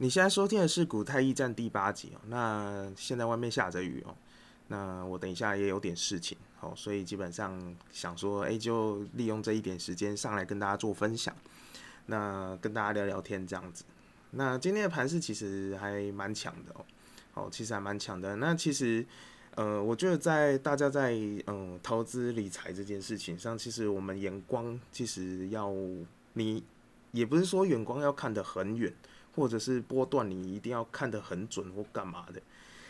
你现在收听的是《古太驿站》第八集哦。那现在外面下着雨哦，那我等一下也有点事情哦，所以基本上想说，哎，就利用这一点时间上来跟大家做分享，那跟大家聊聊天这样子。那今天的盘势其实还蛮强的哦，哦，其实还蛮强的。那其实，呃，我觉得在大家在嗯投资理财这件事情上，其实我们眼光其实要你也不是说眼光要看得很远。或者是波段，你一定要看得很准或干嘛的？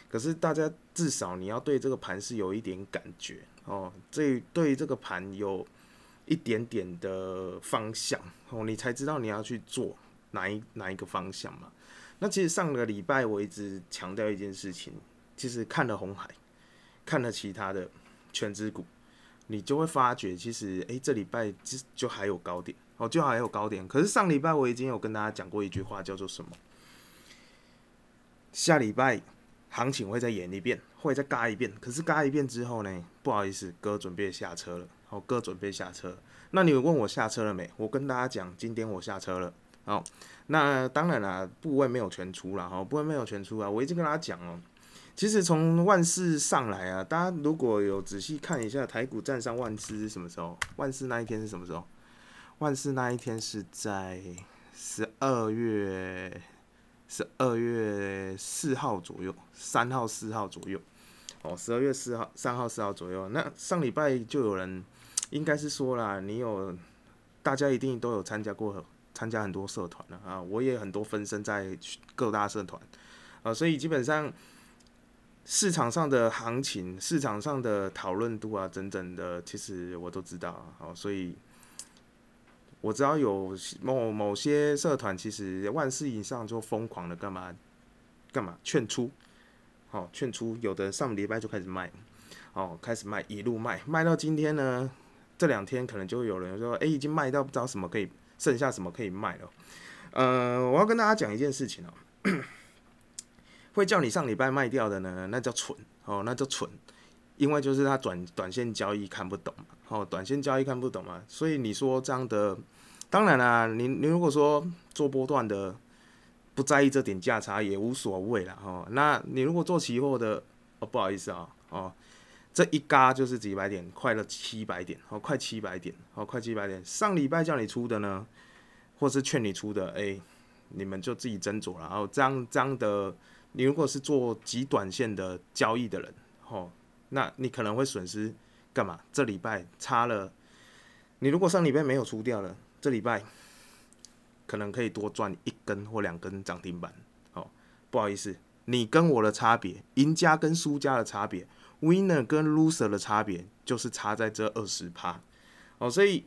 可是大家至少你要对这个盘是有一点感觉哦，这对这个盘有一点点的方向哦，你才知道你要去做哪一哪一个方向嘛。那其实上个礼拜我一直强调一件事情，其实看了红海，看了其他的全资股，你就会发觉其实诶，这礼拜就就还有高点。哦，就还有高点，可是上礼拜我已经有跟大家讲过一句话，叫做什么？下礼拜行情会再演一遍，会再嘎一遍。可是嘎一遍之后呢？不好意思，哥准备下车了。好，哥准备下车。那你问我下车了没？我跟大家讲，今天我下车了。好，那当然啦，部位没有全出了。哈，部位没有全出啊。我已经跟大家讲了，其实从万事上来啊，大家如果有仔细看一下台股站上万事是什么时候？万事那一天是什么时候？万事那一天是在十二月十二月四号左右，三号四号左右，哦，十二月四号三号四号左右。那上礼拜就有人应该是说啦，你有大家一定都有参加过，参加很多社团了啊，我也很多分身在各大社团啊，所以基本上市场上的行情、市场上的讨论度啊，整整的，其实我都知道啊，所以。我知道有某某些社团，其实万事以上就疯狂的干嘛干嘛劝出，好劝出，有的上礼拜就开始卖，哦开始卖一路卖，卖到今天呢，这两天可能就会有人说，哎已经卖到不知道什么可以剩下什么可以卖了，呃我要跟大家讲一件事情哦，会叫你上礼拜卖掉的呢，那叫蠢。哦，那叫蠢，因为就是他短短线交易看不懂。哦，短线交易看不懂嘛，所以你说这样的，当然啦，你你如果说做波段的，不在意这点价差也无所谓啦。哦，那你如果做期货的，哦不好意思啊，哦，这一嘎就是几百点，快了七百点，哦快七百点，哦快七百点，上礼拜叫你出的呢，或是劝你出的，哎，你们就自己斟酌了。然后这样这样的，你如果是做极短线的交易的人，哦，那你可能会损失。干嘛？这礼拜差了，你如果上礼拜没有出掉了，这礼拜可能可以多赚一根或两根涨停板。哦，不好意思，你跟我的差别，赢家跟输家的差别，winner 跟 loser 的差别，就是差在这二十趴。哦，所以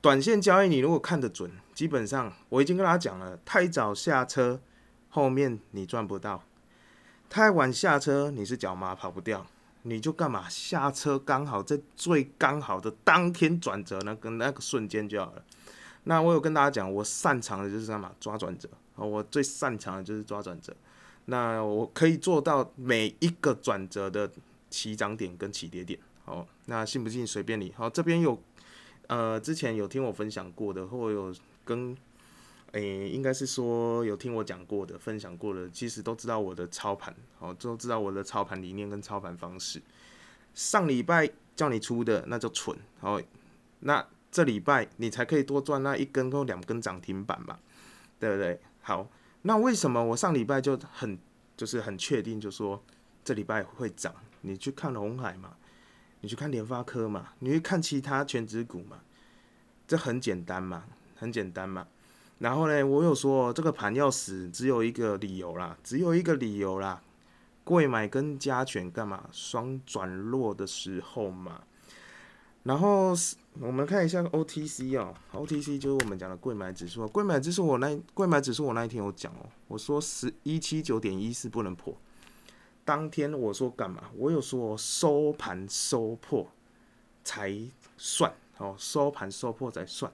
短线交易你如果看得准，基本上我已经跟大家讲了，太早下车，后面你赚不到；太晚下车，你是脚麻跑不掉。你就干嘛下车刚好在最刚好的当天转折那个那个瞬间就好了。那我有跟大家讲，我擅长的就是干嘛抓转折啊我最擅长的就是抓转折。那我可以做到每一个转折的起涨点跟起跌点。好，那信不信随便你。好，这边有呃之前有听我分享过的，或有跟。诶，应该是说有听我讲过的、分享过的，其实都知道我的操盘，哦，都知道我的操盘理念跟操盘方式。上礼拜叫你出的，那就蠢，哦，那这礼拜你才可以多赚那一根或两根涨停板嘛，对不对？好，那为什么我上礼拜就很就是很确定，就说这礼拜会涨？你去看红海嘛，你去看联发科嘛，你去看其他全指股嘛，这很简单嘛，很简单嘛。然后呢，我有说这个盘要死，只有一个理由啦，只有一个理由啦，贵买跟加权干嘛？双转弱的时候嘛。然后我们看一下 OTC 哦，OTC 就是我们讲的贵买指数，贵买指数我那贵买指数我那一天有讲哦，我说十一七九点一四不能破。当天我说干嘛？我有说收盘收破才算哦，收盘收破才算，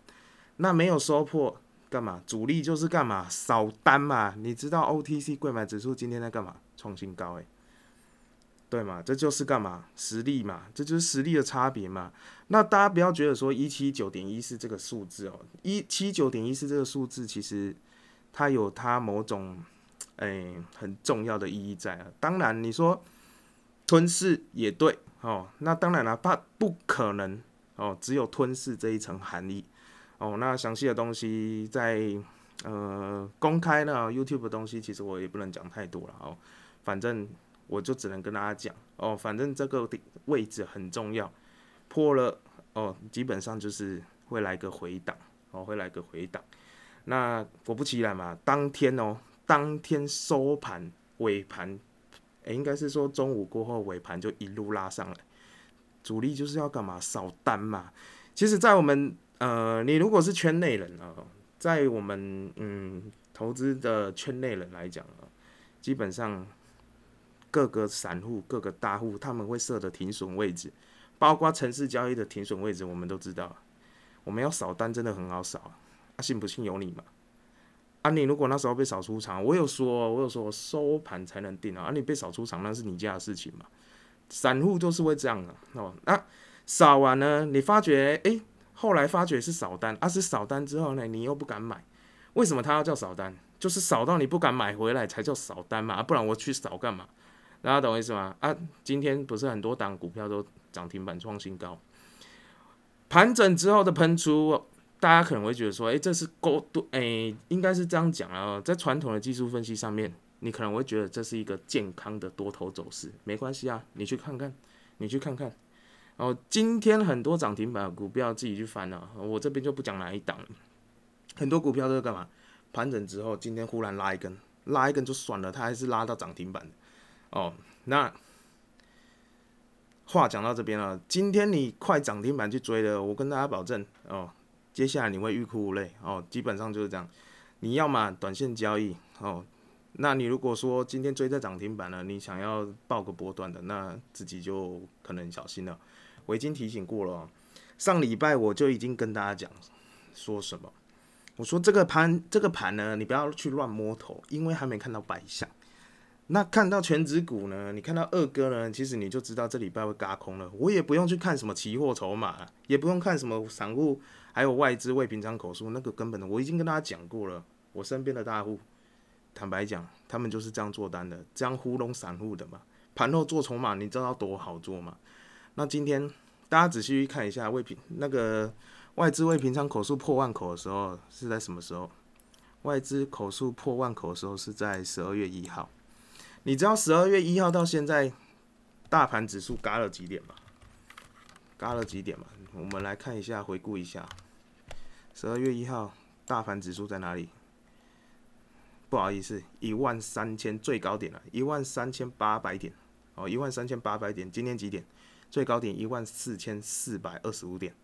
那没有收破。干嘛？主力就是干嘛？扫单嘛。你知道 OTC 贵买指数今天在干嘛？创新高诶，对嘛？这就是干嘛？实力嘛，这就是实力的差别嘛。那大家不要觉得说一七九点一是这个数字哦，一七九点一是这个数字，其实它有它某种诶很重要的意义在啊。当然，你说吞噬也对哦，那当然了，它不可能哦，只有吞噬这一层含义哦。那详细的东西在呃公开呢 YouTube 的东西，其实我也不能讲太多了哦。反正我就只能跟大家讲哦，反正这个位置很重要，破了哦，基本上就是会来个回档哦，会来个回档。那果不其然嘛，当天哦，当天收盘尾盘，诶，应该是说中午过后尾盘就一路拉上来，主力就是要干嘛扫单嘛。其实，在我们呃，你如果是圈内人啊，在我们嗯投资的圈内人来讲啊，基本上。各个散户、各个大户，他们会设的停损位置，包括城市交易的停损位置，我们都知道。我们要扫单真的很好扫，啊，信不信由你嘛。啊，你如果那时候被扫出场，我有说，我有说收盘才能定啊。啊，你被扫出场那是你家的事情嘛。散户都是会这样的哦。那扫完呢，你发觉，诶，后来发觉是扫单，啊，是扫单之后呢，你又不敢买，为什么他要叫扫单？就是扫到你不敢买回来才叫扫单嘛，不然我去扫干嘛？大家懂我意思吗？啊，今天不是很多档股票都涨停板创新高，盘整之后的喷出，大家可能会觉得说，哎，这是高多，哎，应该是这样讲啊。在传统的技术分析上面，你可能会觉得这是一个健康的多头走势，没关系啊，你去看看，你去看看。哦，今天很多涨停板股票自己去翻了，我这边就不讲哪一档。很多股票都是干嘛？盘整之后，今天忽然拉一根，拉一根就算了，它还是拉到涨停板。哦，那话讲到这边了。今天你快涨停板去追的，我跟大家保证哦，接下来你会欲哭无泪哦。基本上就是这样，你要么短线交易哦，那你如果说今天追在涨停板了，你想要报个波段的，那自己就可能小心了。我已经提醒过了，上礼拜我就已经跟大家讲说什么，我说这个盘这个盘呢，你不要去乱摸头，因为还没看到白象。那看到全指股呢？你看到二哥呢？其实你就知道这礼拜会嘎空了。我也不用去看什么期货筹码，也不用看什么散户，还有外资未平仓口数，那个根本的我已经跟大家讲过了。我身边的大户，坦白讲，他们就是这样做单的，这样糊弄散户的嘛。盘后做筹码，你知道多好做吗？那今天大家仔细看一下未平那个外资未平仓口数破万口的时候是在什么时候？外资口数破万口的时候是在十二月一号。你知道十二月一号到现在，大盘指数嘎了几点吗？嘎了几点吗？我们来看一下，回顾一下，十二月一号大盘指数在哪里？不好意思，一万三千最高点了，一万三千八百点哦，一万三千八百点。今天几点？最高点一万四千四百二十五点。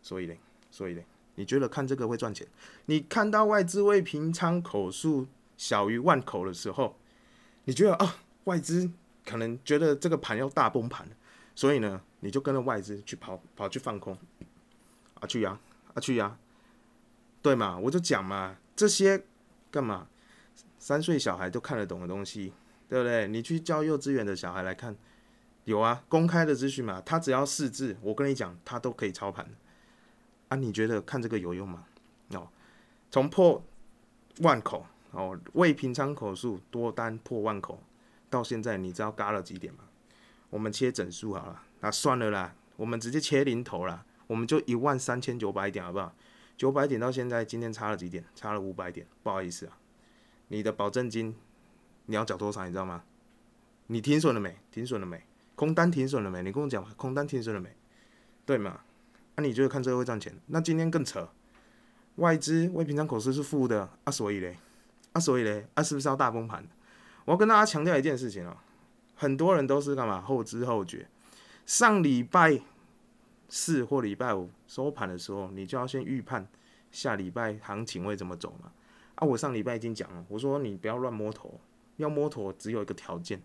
所以呢，所以呢，你觉得看这个会赚钱？你看到外资未平仓口数小于万口的时候？你觉得啊，外资可能觉得这个盘要大崩盘，所以呢，你就跟着外资去跑跑去放空，啊去呀啊去呀，对嘛？我就讲嘛，这些干嘛？三岁小孩都看得懂的东西，对不对？你去教幼稚园的小孩来看，有啊，公开的资讯嘛，他只要四字，我跟你讲，他都可以操盘。啊，你觉得看这个有用吗？哦，从破万口。哦，未平仓口数多单破万口，到现在你知道嘎了几点吗？我们切整数好了，那算了啦，我们直接切零头啦，我们就一万三千九百点好不好？九百点到现在今天差了几点？差了五百点，不好意思啊，你的保证金你要缴多少？你知道吗？你停损了没？停损了没？空单停损了没？你跟我讲，空单停损了没？对吗？那你觉得看这个会赚钱？那今天更扯，外资未平仓口数是负的啊，所以嘞。啊，所以嘞，啊，是不是要大崩盘？我要跟大家强调一件事情哦，很多人都是干嘛后知后觉。上礼拜四或礼拜五收盘的时候，你就要先预判下礼拜行情会怎么走嘛。啊，我上礼拜已经讲了，我说你不要乱摸头，要摸头只有一个条件，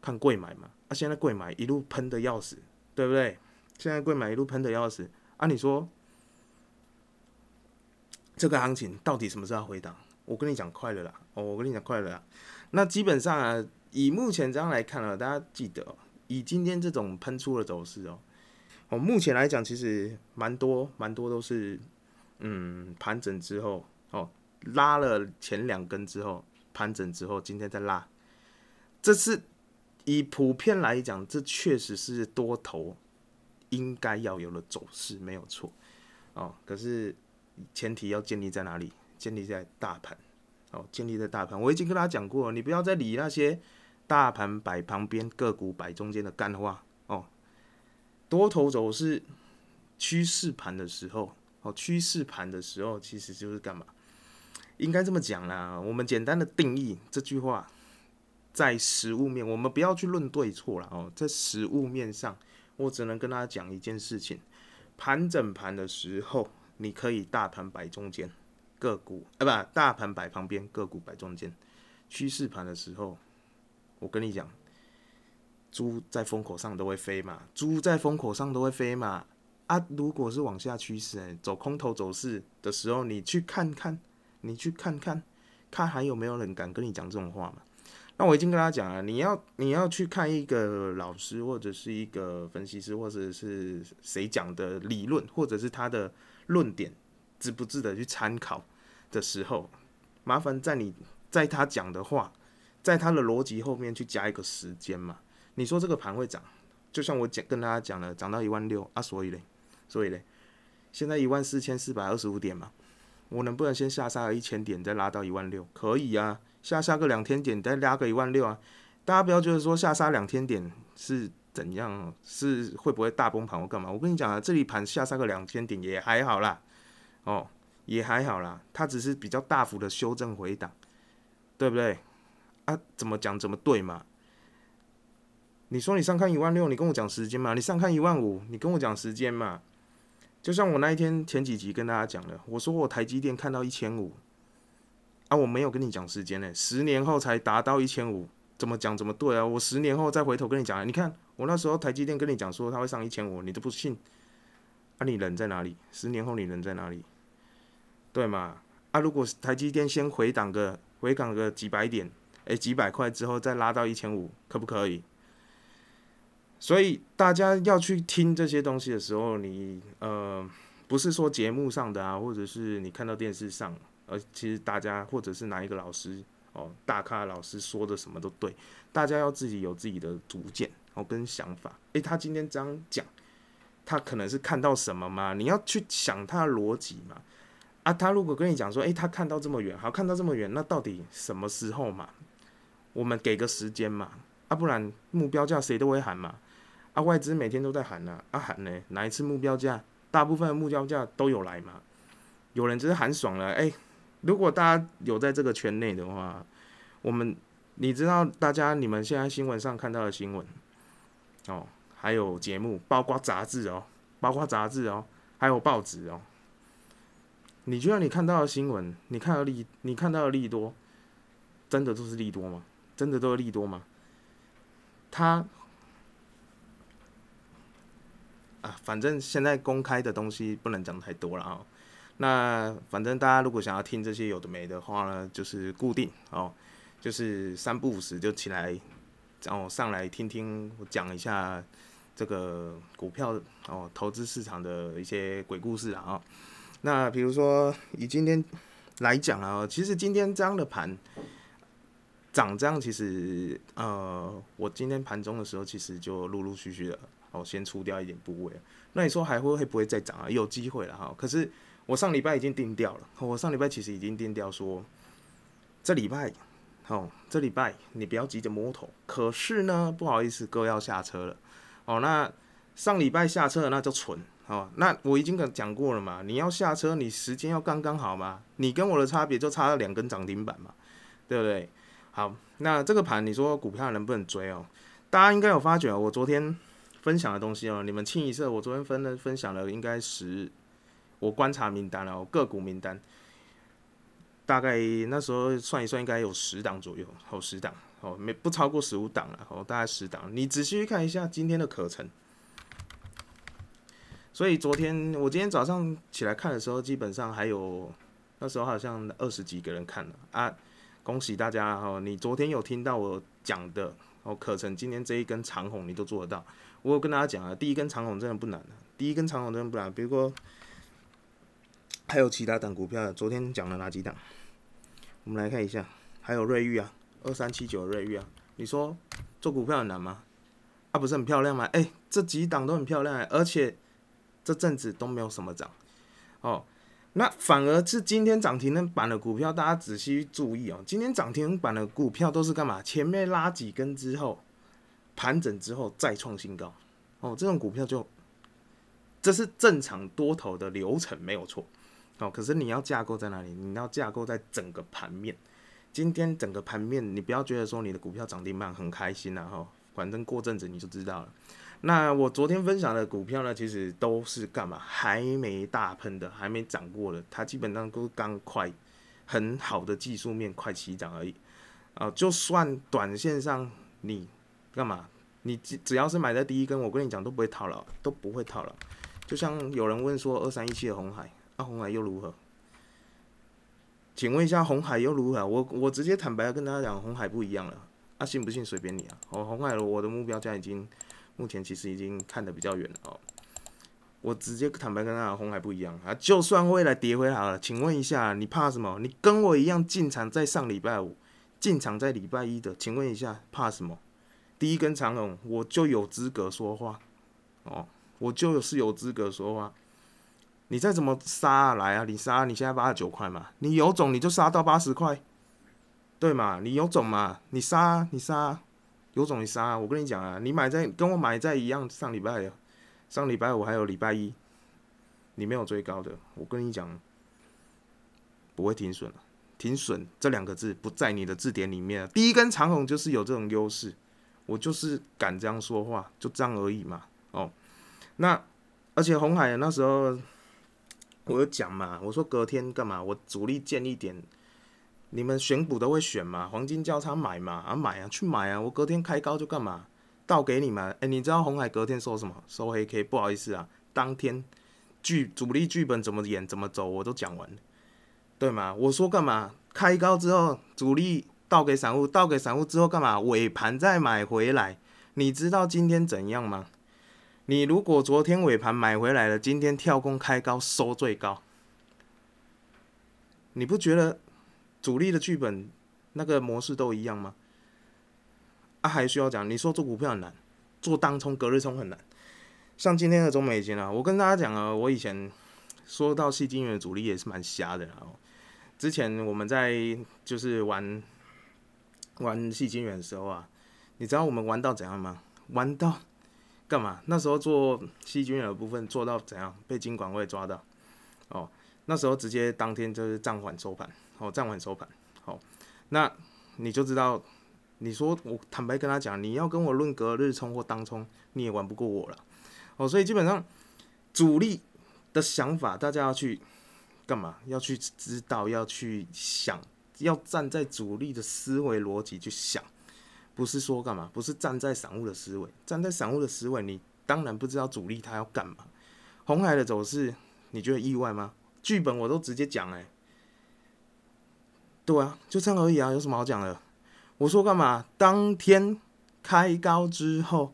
看贵买嘛。啊，现在贵买一路喷的要死，对不对？现在贵买一路喷的要死，啊，你说这个行情到底什么时候回档？我跟你讲快了啦，哦，我跟你讲快了啦。那基本上啊，以目前这样来看呢，大家记得，以今天这种喷出的走势哦，哦，目前来讲其实蛮多蛮多都是，嗯，盘整之后哦，拉了前两根之后盘整之后，今天再拉，这是以普遍来讲，这确实是多头应该要有的走势，没有错哦。可是前提要建立在哪里？建立在大盘哦，建立在大盘。我已经跟大家讲过，你不要再理那些大盘摆旁边、个股摆中间的干话哦。多头走势、趋势盘的时候。哦，趋势盘的时候，其实就是干嘛？应该这么讲啦。我们简单的定义这句话，在实物面，我们不要去论对错了哦。在实物面上，我只能跟大家讲一件事情：盘整盘的时候，你可以大盘摆中间，个股啊不，大盘摆旁边，个股摆中间。趋势盘的时候，我跟你讲，猪在风口上都会飞嘛，猪在风口上都会飞嘛。啊，如果是往下趋势，走空头走势的时候，你去看看，你去看看，看还有没有人敢跟你讲这种话嘛？那我已经跟他讲了，你要你要去看一个老师或者是一个分析师或者是谁讲的理论，或者是他的论点，值不值得去参考的时候，麻烦在你在他讲的话，在他的逻辑后面去加一个时间嘛？你说这个盘会涨，就像我讲跟大家讲了，涨到一万六啊，所以嘞。所以嘞，现在一万四千四百二十五点嘛，我能不能先下杀一千点，再拉到一万六？可以啊，下杀个两天点，再拉个一万六啊。大家不要觉得说下杀两天点是怎样，是会不会大崩盘或干嘛？我跟你讲啊，这里盘下杀个两千点也还好啦，哦，也还好啦，它只是比较大幅的修正回档，对不对？啊，怎么讲怎么对嘛？你说你上看一万六，你跟我讲时间嘛？你上看一万五，你跟我讲时间嘛？就像我那一天前几集跟大家讲的，我说我台积电看到一千五，啊，我没有跟你讲时间呢，十年后才达到一千五，怎么讲怎么对啊？我十年后再回头跟你讲，你看我那时候台积电跟你讲说它会上一千五，你都不信，啊，你人在哪里？十年后你人在哪里？对嘛？啊，如果台积电先回档个回档个几百点，诶，几百块之后再拉到一千五，可不可以？所以大家要去听这些东西的时候，你呃不是说节目上的啊，或者是你看到电视上，而其实大家或者是哪一个老师哦，大咖老师说的什么都对，大家要自己有自己的主见哦跟想法。诶，他今天这样讲，他可能是看到什么嘛？你要去想他的逻辑嘛？啊，他如果跟你讲说，诶，他看到这么远，好看到这么远，那到底什么时候嘛？我们给个时间嘛？啊，不然目标价谁都会喊嘛？啊，外资每天都在喊呢，啊喊呢，哪一次目标价，大部分的目标价都有来嘛。有人只是喊爽了，哎，如果大家有在这个圈内的话，我们你知道，大家你们现在新闻上看到的新闻，哦，还有节目，包括杂志哦，包括杂志哦，还有报纸哦。你觉得你看到的新闻，你看到利，你看到的利多，真的都是利多吗？真的都是利多吗？他。啊，反正现在公开的东西不能讲太多了啊。那反正大家如果想要听这些有的没的话呢，就是固定哦，就是三不五时就起来，然后上来听听我讲一下这个股票哦，投资市场的一些鬼故事啊。那比如说以今天来讲啊，其实今天这样的盘涨这样，其实呃，我今天盘中的时候其实就陆陆续续的。哦，先出掉一点部位，那你说还会会不会再涨啊？有机会了哈。可是我上礼拜已经定掉了，我上礼拜其实已经定掉说，这礼拜，哦，这礼拜你不要急着摸头。可是呢，不好意思，哥要下车了。哦，那上礼拜下车那就蠢。哦，那我已经跟讲过了嘛，你要下车，你时间要刚刚好嘛。你跟我的差别就差了两根涨停板嘛，对不对？好，那这个盘你说股票能不能追哦？大家应该有发觉，我昨天。分享的东西哦，你们清一色。我昨天分了分享了应该十，我观察名单了，个股名单，大概那时候算一算，应该有十档左右，有十档，哦，没不超过十五档了，哦，大概十档。你仔细去看一下今天的课程。所以昨天我今天早上起来看的时候，基本上还有那时候好像二十几个人看了啊，恭喜大家哦！你昨天有听到我讲的哦课程，今天这一根长红你都做得到。我有跟大家讲啊，第一根长红真的不难的，第一根长红真的不难。比如说，还有其他档股票的，昨天讲了哪几档？我们来看一下，还有瑞玉啊，二三七九瑞玉啊，你说做股票很难吗？啊，不是很漂亮吗？哎，这几档都很漂亮，而且这阵子都没有什么涨，哦，那反而是今天涨停板的股票，大家仔细注意哦，今天涨停板的股票都是干嘛？前面拉几根之后，盘整之后再创新高，哦，这种股票就这是正常多头的流程，没有错，哦，可是你要架构在哪里？你要架构在整个盘面，今天整个盘面，你不要觉得说你的股票涨停板很开心啊，哈。反正过阵子你就知道了。那我昨天分享的股票呢，其实都是干嘛？还没大喷的，还没涨过的，它基本上都刚快很好的技术面快起涨而已。啊，就算短线上你干嘛？你只只要是买在第一根，我跟你讲都不会套牢，都不会套牢。就像有人问说二三一七的红海，啊红海又如何？请问一下红海又如何？我我直接坦白跟大家讲，红海不一样了。啊，信不信随便你啊！哦，红海，我的目标价已经，目前其实已经看得比较远了哦。我直接坦白跟大家红海不一样啊，就算未来跌回来了，请问一下，你怕什么？你跟我一样进场在上礼拜五，进场在礼拜一的，请问一下，怕什么？第一根长龙，我就有资格说话哦，我就是有资格说话。你再怎么杀来啊？你杀，你现在八十九块嘛，你有种你就杀到八十块。对嘛，你有种嘛？你杀，你杀，有种你杀！我跟你讲啊，你买在跟我买在一样，上礼拜，上礼拜五还有礼拜一，你没有追高的，我跟你讲，不会停损了。停损这两个字不在你的字典里面。第一根长虹就是有这种优势，我就是敢这样说话，就这样而已嘛。哦，那而且红海那时候我有讲嘛，我说隔天干嘛？我主力建一点。你们选股都会选嘛？黄金交叉买嘛？啊买啊，去买啊！我隔天开高就干嘛？倒给你们。哎，你知道红海隔天收什么？收黑 K。不好意思啊，当天剧主力剧本怎么演怎么走我都讲完，对吗？我说干嘛？开高之后主力倒给散户，倒给散户之后干嘛？尾盘再买回来。你知道今天怎样吗？你如果昨天尾盘买回来了，今天跳空开高收最高，你不觉得？主力的剧本那个模式都一样吗？啊，还需要讲？你说做股票很难，做当冲、隔日冲很难。像今天的中美金啊，我跟大家讲啊，我以前说到细金元的主力也是蛮瞎的啊。之前我们在就是玩玩细金元的时候啊，你知道我们玩到怎样吗？玩到干嘛？那时候做细菌的部分做到怎样？被金管会抓到哦。那时候直接当天就是暂缓收盘。哦，暂缓收盘。好，那你就知道，你说我坦白跟他讲，你要跟我论隔日冲或当冲，你也玩不过我了。哦，所以基本上主力的想法，大家要去干嘛？要去知道，要去想，要站在主力的思维逻辑去想，不是说干嘛？不是站在散户的思维，站在散户的思维，你当然不知道主力他要干嘛。红海的走势，你觉得意外吗？剧本我都直接讲哎。对啊，就这样而已啊，有什么好讲的？我说干嘛？当天开高之后，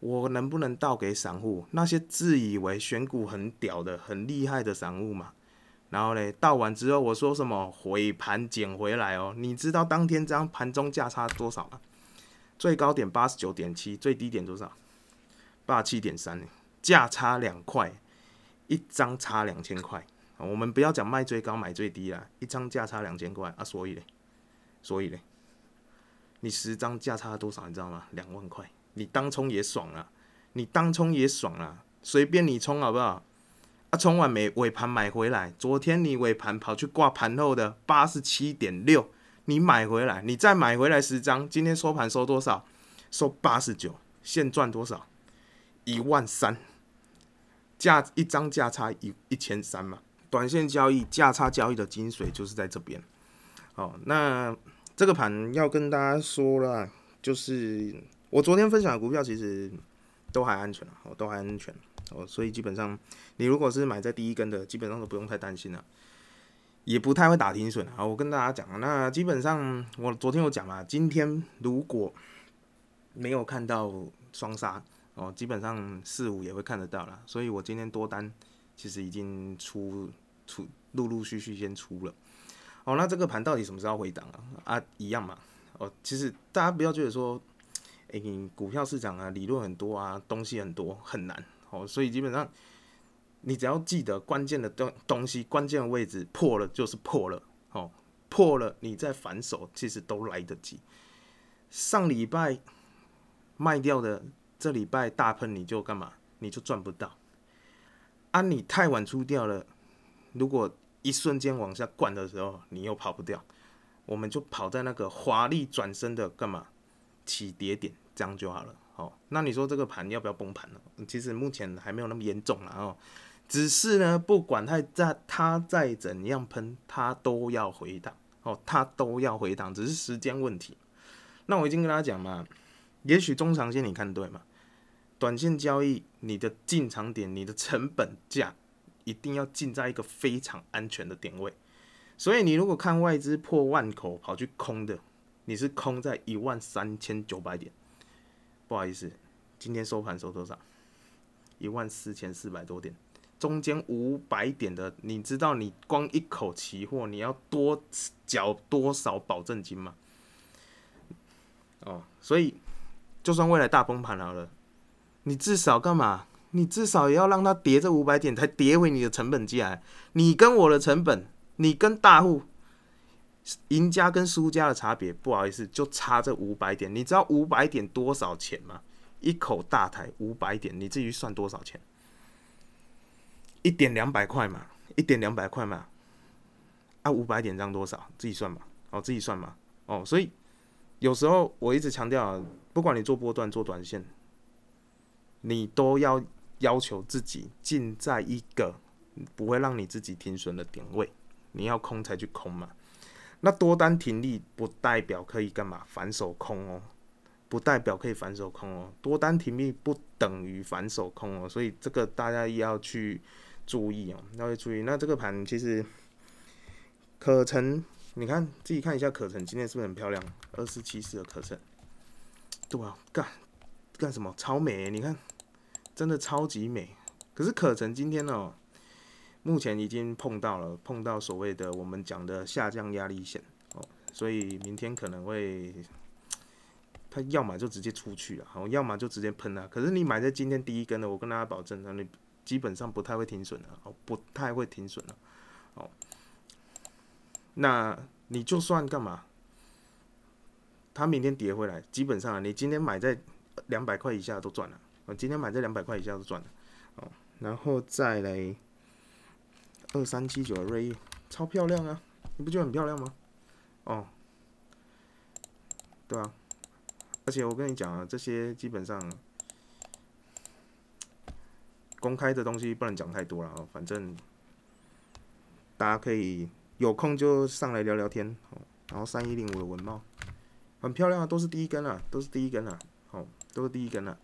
我能不能倒给散户？那些自以为选股很屌的、很厉害的散户嘛？然后嘞，倒完之后我说什么？回盘捡回来哦。你知道当天这样盘中价差多少吗？最高点八十九点七，最低点多少？八七点三，价差两块，一张差两千块。我们不要讲卖最高买最低啦，一张价差两千块啊，所以嘞，所以嘞，你十张价差多少你知道吗？两万块，你当冲也爽啊，你当冲也爽啊，随便你冲好不好？啊，从晚尾尾盘买回来，昨天你尾盘跑去挂盘后的八十七点六，你买回来，你再买回来十张，今天收盘收多少？收八十九，现赚多少？一万三，价一张价差一一千三嘛。短线交易、价差交易的精髓就是在这边。好，那这个盘要跟大家说了，就是我昨天分享的股票其实都还安全哦，都还安全哦，所以基本上你如果是买在第一根的，基本上都不用太担心了，也不太会打停损啊。我跟大家讲，那基本上我昨天有讲嘛，今天如果没有看到双杀哦，基本上四五也会看得到了，所以我今天多单其实已经出。出陆陆续续先出了，哦，那这个盘到底什么时候回档啊？啊，一样嘛。哦，其实大家不要觉得说，诶、你股票市场啊，理论很多啊，东西很多，很难。哦，所以基本上你只要记得关键的东东西，关键的位置破了就是破了。哦，破了你再反手，其实都来得及。上礼拜卖掉的，这礼拜大喷你就干嘛？你就赚不到。啊，你太晚出掉了，如果一瞬间往下灌的时候，你又跑不掉。我们就跑在那个华丽转身的干嘛起跌点，这样就好了。好，那你说这个盘要不要崩盘呢？其实目前还没有那么严重了哦。只是呢，不管它再它再怎样喷，它都要回档哦，它都要回档，只是时间问题。那我已经跟大家讲嘛，也许中长线你看对嘛，短线交易你的进场点、你的成本价一定要进在一个非常安全的点位。所以你如果看外资破万口跑去空的，你是空在一万三千九百点，不好意思，今天收盘收多少？一万四千四百多点，中间五百点的，你知道你光一口期货你要多缴多少保证金吗？哦，所以就算未来大崩盘好了，你至少干嘛？你至少也要让它跌这五百点才跌回你的成本价，你跟我的成本。你跟大户赢家跟输家的差别，不好意思，就差这五百点。你知道五百点多少钱吗？一口大台五百点，你自己算多少钱？一点两百块嘛，一点两百块嘛。啊，五百点这样多少？自己算嘛，哦，自己算嘛，哦。所以有时候我一直强调，不管你做波段做短线，你都要要求自己进在一个不会让你自己停损的点位。你要空才去空嘛，那多单停利不代表可以干嘛反手空哦，不代表可以反手空哦，多单停利不等于反手空哦，所以这个大家要去注意哦，要去注意。那这个盘其实可成，你看自己看一下可成今天是不是很漂亮？二四七四的可成，对啊，干干什么？超美，你看，真的超级美。可是可成今天呢？目前已经碰到了，碰到所谓的我们讲的下降压力线哦，所以明天可能会，它要么就直接出去了，好，要么就直接喷了。可是你买在今天第一根的，我跟大家保证，那你基本上不太会停损的，哦，不太会停损了，哦，那你就算干嘛，它明天跌回来，基本上你今天买在两百块以下都赚了，我今天买在两百块以下都赚了，哦，然后再来。二三七九的瑞意超漂亮啊，你不觉得很漂亮吗？哦，对啊，而且我跟你讲啊，这些基本上公开的东西不能讲太多了啊，反正大家可以有空就上来聊聊天哦。然后三一零五的文帽很漂亮啊，都是第一根啊，都是第一根啊，好，都是第一根啊。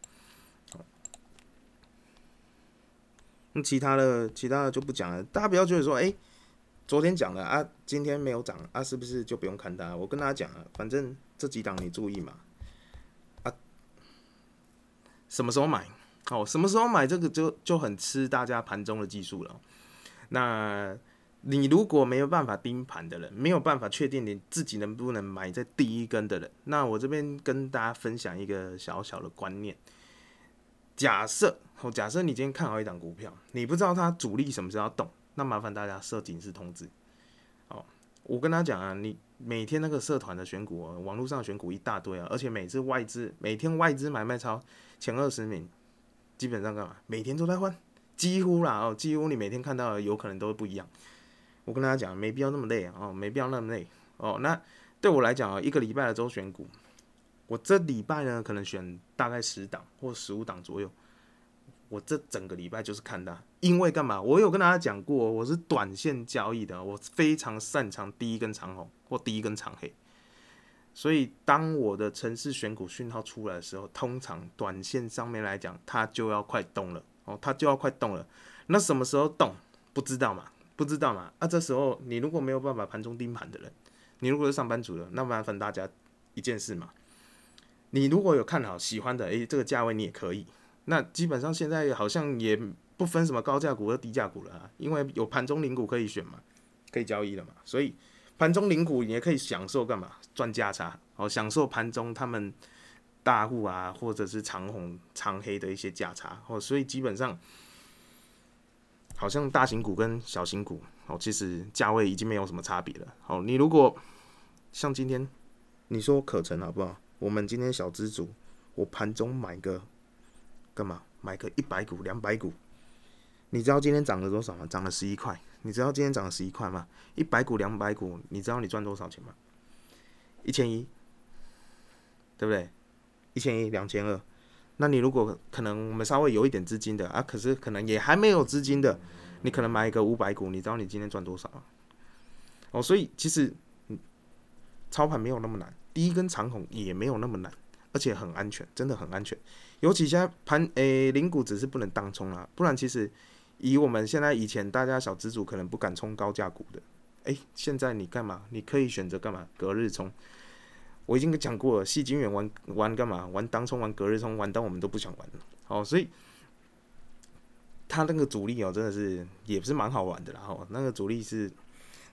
其他的，其他的就不讲了。大家不要觉得说，哎，昨天讲了啊，今天没有涨啊，是不是就不用看它？我跟大家讲了，反正这几档你注意嘛。啊，什么时候买？哦，什么时候买？这个就就很吃大家盘中的技术了。那你如果没有办法盯盘的人，没有办法确定你自己能不能买在第一根的人，那我这边跟大家分享一个小小的观念。假设，哦，假设你今天看好一档股票，你不知道它主力什么时候要动，那麻烦大家设警示通知。哦，我跟他讲啊，你每天那个社团的选股哦，网络上选股一大堆啊，而且每次外资每天外资买卖超前二十名，基本上干嘛？每天都在换，几乎啦哦，几乎你每天看到的有可能都不一样。我跟大家讲，没必要那么累啊，哦，没必要那么累哦。那对我来讲啊，一个礼拜的周选股。我这礼拜呢，可能选大概十档或十五档左右。我这整个礼拜就是看它，因为干嘛？我有跟大家讲过，我是短线交易的，我非常擅长第一根长红或第一根长黑。所以当我的城市选股讯号出来的时候，通常短线上面来讲，它就要快动了哦，它就要快动了。那什么时候动？不知道嘛？不知道嘛？啊，这时候你如果没有办法盘中盯盘的人，你如果是上班族的，那麻烦大家一件事嘛。你如果有看好喜欢的，诶，这个价位你也可以。那基本上现在好像也不分什么高价股和低价股了，因为有盘中零股可以选嘛，可以交易了嘛。所以盘中零股你也可以享受干嘛？赚价差，哦，享受盘中他们大户啊，或者是长红、长黑的一些价差，哦，所以基本上好像大型股跟小型股，哦，其实价位已经没有什么差别了。好，你如果像今天你说可成好不好？我们今天小资主，我盘中买个干嘛？买个一百股、两百股，你知道今天涨了多少吗？涨了十一块。你知道今天涨了十一块吗？一百股、两百股，你知道你赚多少钱吗？一千一，对不对？一千一、两千二。那你如果可能，我们稍微有一点资金的啊，可是可能也还没有资金的，你可能买一个五百股，你知道你今天赚多少吗？哦，所以其实操盘没有那么难，第一根长红也没有那么难，而且很安全，真的很安全。尤其现在盘诶，零股只是不能当冲啦，不然其实。以我们现在以前大家小资主可能不敢冲高价股的，哎，现在你干嘛？你可以选择干嘛？隔日冲。我已经讲过了，细金元玩玩干嘛？玩当冲，玩隔日冲，玩到我们都不想玩了。哦，所以他那个主力哦，真的是也是蛮好玩的啦。哦，那个主力是，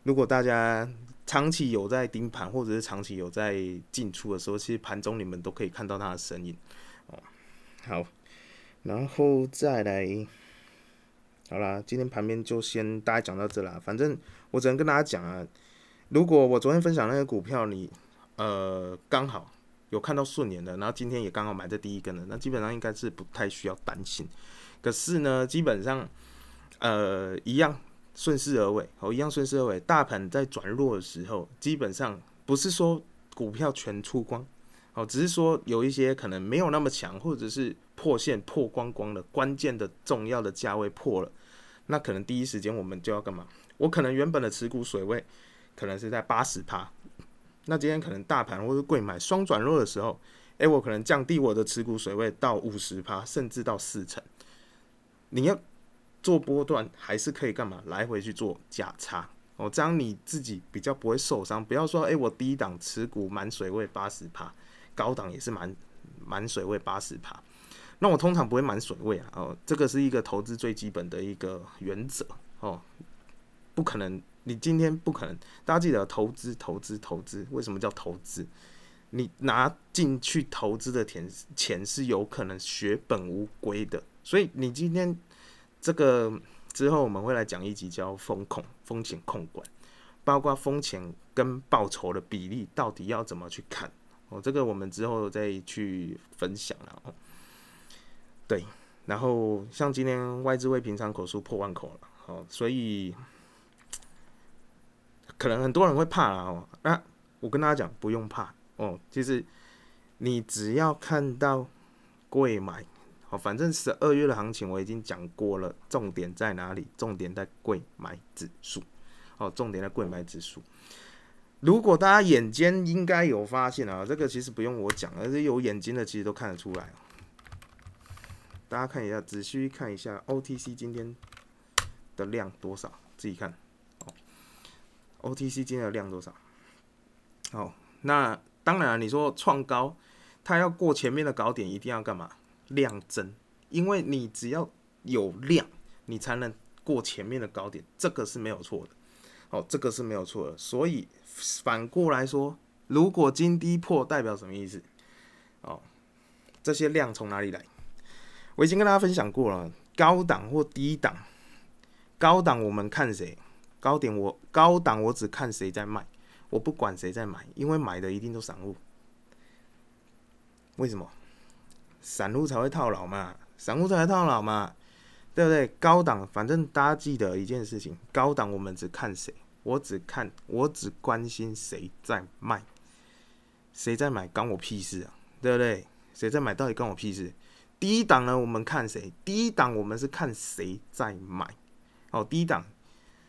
如果大家长期有在盯盘，或者是长期有在进出的时候，其实盘中你们都可以看到它的身影。哦，好，然后再来。好啦，今天盘面就先大概讲到这啦。反正我只能跟大家讲啊，如果我昨天分享那个股票，你呃刚好有看到顺眼的，然后今天也刚好买在第一根的，那基本上应该是不太需要担心。可是呢，基本上呃一样顺势而为，哦一样顺势而为。大盘在转弱的时候，基本上不是说股票全出光，哦只是说有一些可能没有那么强，或者是。破线破光光的关键的重要的价位破了，那可能第一时间我们就要干嘛？我可能原本的持股水位可能是在八十趴，那今天可能大盘或者贵买双转弱的时候，诶，我可能降低我的持股水位到五十趴，甚至到四成。你要做波段还是可以干嘛？来回去做价差哦，这样你自己比较不会受伤。不要说诶，我低档持股满水位八十趴，高档也是满满水位八十趴。那我通常不会满水位啊，哦，这个是一个投资最基本的一个原则哦，不可能，你今天不可能，大家记得投资，投资，投资，为什么叫投资？你拿进去投资的钱，钱是有可能血本无归的，所以你今天这个之后我们会来讲一集叫风控，风险控管，包括风险跟报酬的比例到底要怎么去看哦，这个我们之后再去分享了哦。对，然后像今天外资为平仓口数破万口了，好，所以可能很多人会怕了哦。那我跟大家讲，不用怕哦，其实你只要看到贵买，好，反正十二月的行情我已经讲过了，重点在哪里？重点在贵买指数，哦，重点在贵买指数。如果大家眼尖，应该有发现啊，这个其实不用我讲，而是有眼睛的其实都看得出来。大家看一下，仔细看一下 OTC 今天的量多少？自己看。OTC 今天的量多少？好，那当然，你说创高，它要过前面的高点，一定要干嘛？量增，因为你只要有量，你才能过前面的高点，这个是没有错的。哦，这个是没有错的。所以反过来说，如果金低破，代表什么意思？哦，这些量从哪里来？我已经跟大家分享过了，高档或低档，高档我们看谁，高点我高档我只看谁在卖，我不管谁在买，因为买的一定都散户。为什么？散户才会套牢嘛，散户才会套牢嘛，对不对？高档反正大家记得一件事情，高档我们只看谁，我只看我只关心谁在卖，谁在买关我屁事啊，对不对？谁在买到底关我屁事？低档呢？我们看谁？低档我们是看谁在买。哦，低档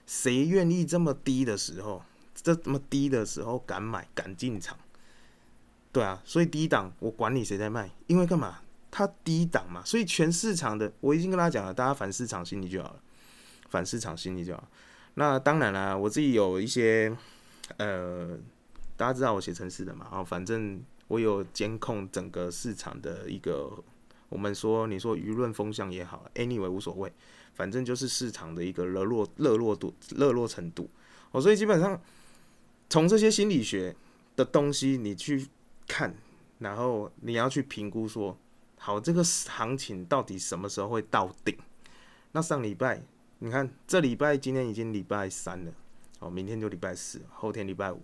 谁愿意这么低的时候，这么低的时候敢买敢进场？对啊，所以低档我管你谁在卖，因为干嘛？它低档嘛，所以全市场的我已经跟大家讲了，大家反市场心理就好了，反市场心理就好。那当然啦，我自己有一些呃，大家知道我写城市的嘛，哦，反正我有监控整个市场的一个。我们说，你说舆论风向也好，anyway 无所谓，反正就是市场的一个热络热络度、热络程度。哦，所以基本上从这些心理学的东西你去看，然后你要去评估说，好，这个行情到底什么时候会到顶？那上礼拜，你看这礼拜今天已经礼拜三了，哦，明天就礼拜四，后天礼拜五，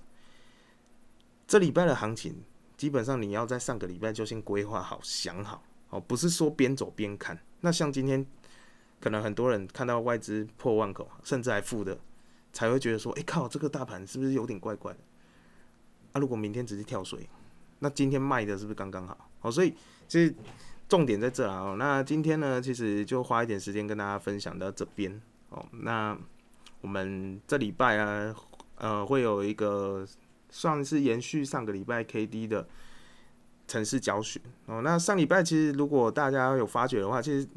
这礼拜的行情基本上你要在上个礼拜就先规划好、想好，哦，不是说边走边看。那像今天，可能很多人看到外资破万口，甚至还负的。才会觉得说，哎靠，这个大盘是不是有点怪怪的？啊，如果明天只是跳水，那今天卖的是不是刚刚好？好，所以其实重点在这啊。那今天呢，其实就花一点时间跟大家分享到这边哦。那我们这礼拜啊，呃，会有一个算是延续上个礼拜 K D 的城市教学哦。那上礼拜其实如果大家有发觉的话，其实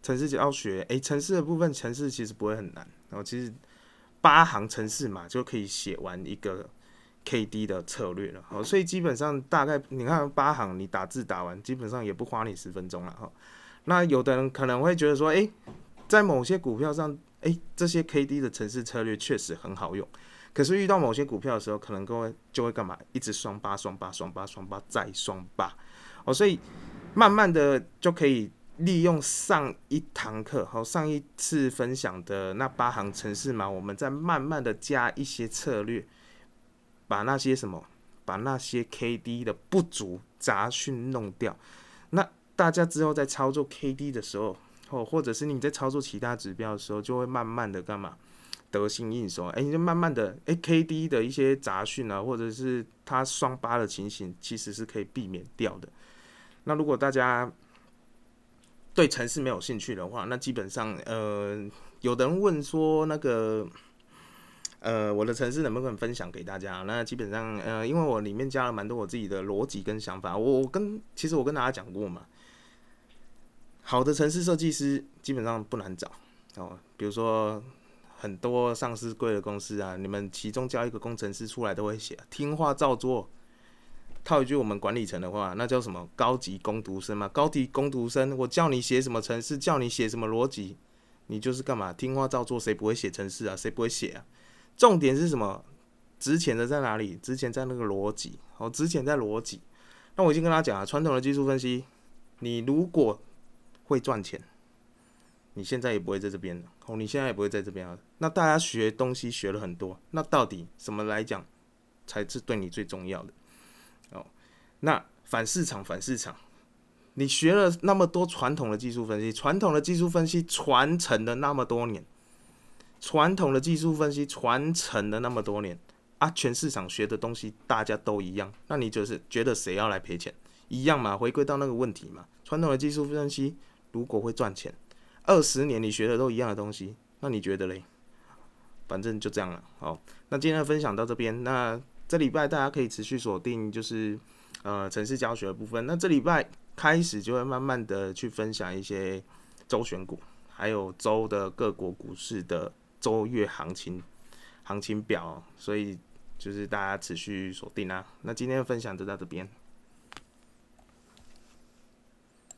城市教学，哎，城市的部分城市其实不会很难，然后其实。八行城市嘛，就可以写完一个 K D 的策略了。好，所以基本上大概你看八行，你打字打完，基本上也不花你十分钟了哈。那有的人可能会觉得说，诶，在某些股票上，诶，这些 K D 的程式策略确实很好用。可是遇到某些股票的时候，可能各位就会干嘛？一直双八双八双八双八再双八。哦，所以慢慢的就可以。利用上一堂课好上一次分享的那八行程式嘛，我们再慢慢的加一些策略，把那些什么，把那些 K D 的不足杂讯弄掉。那大家之后在操作 K D 的时候，哦，或者是你在操作其他指标的时候，就会慢慢的干嘛得心应手。哎，你就慢慢的，哎，K D 的一些杂讯啊，或者是它双八的情形，其实是可以避免掉的。那如果大家，对城市没有兴趣的话，那基本上，呃，有人问说那个，呃，我的城市能不能分享给大家？那基本上，呃，因为我里面加了蛮多我自己的逻辑跟想法，我我跟其实我跟大家讲过嘛，好的城市设计师基本上不难找哦，比如说很多上市贵的公司啊，你们其中叫一个工程师出来都会写，听话照做。套一句我们管理层的话，那叫什么高级攻读生嘛？高级攻读生，我叫你写什么城市，叫你写什么逻辑，你就是干嘛？听话照做，谁不会写城市啊？谁不会写啊？重点是什么？值钱的在哪里？值钱在那个逻辑，哦，值钱在逻辑。那我已经跟他讲了，传统的技术分析，你如果会赚钱，你现在也不会在这边了，哦，你现在也不会在这边了。那大家学东西学了很多，那到底什么来讲才是对你最重要的？哦那反市场，反市场，你学了那么多传统的技术分析，传统的技术分析传承了那么多年，传统的技术分析传承了那么多年啊，全市场学的东西大家都一样，那你就是觉得谁要来赔钱？一样嘛，回归到那个问题嘛，传统的技术分析如果会赚钱，二十年你学的都一样的东西，那你觉得嘞？反正就这样了。好，那今天的分享到这边，那这礼拜大家可以持续锁定，就是。呃，城市教学的部分，那这礼拜开始就会慢慢的去分享一些周选股，还有周的各国股市的周月行情行情表，所以就是大家持续锁定啊。那今天的分享就到这边。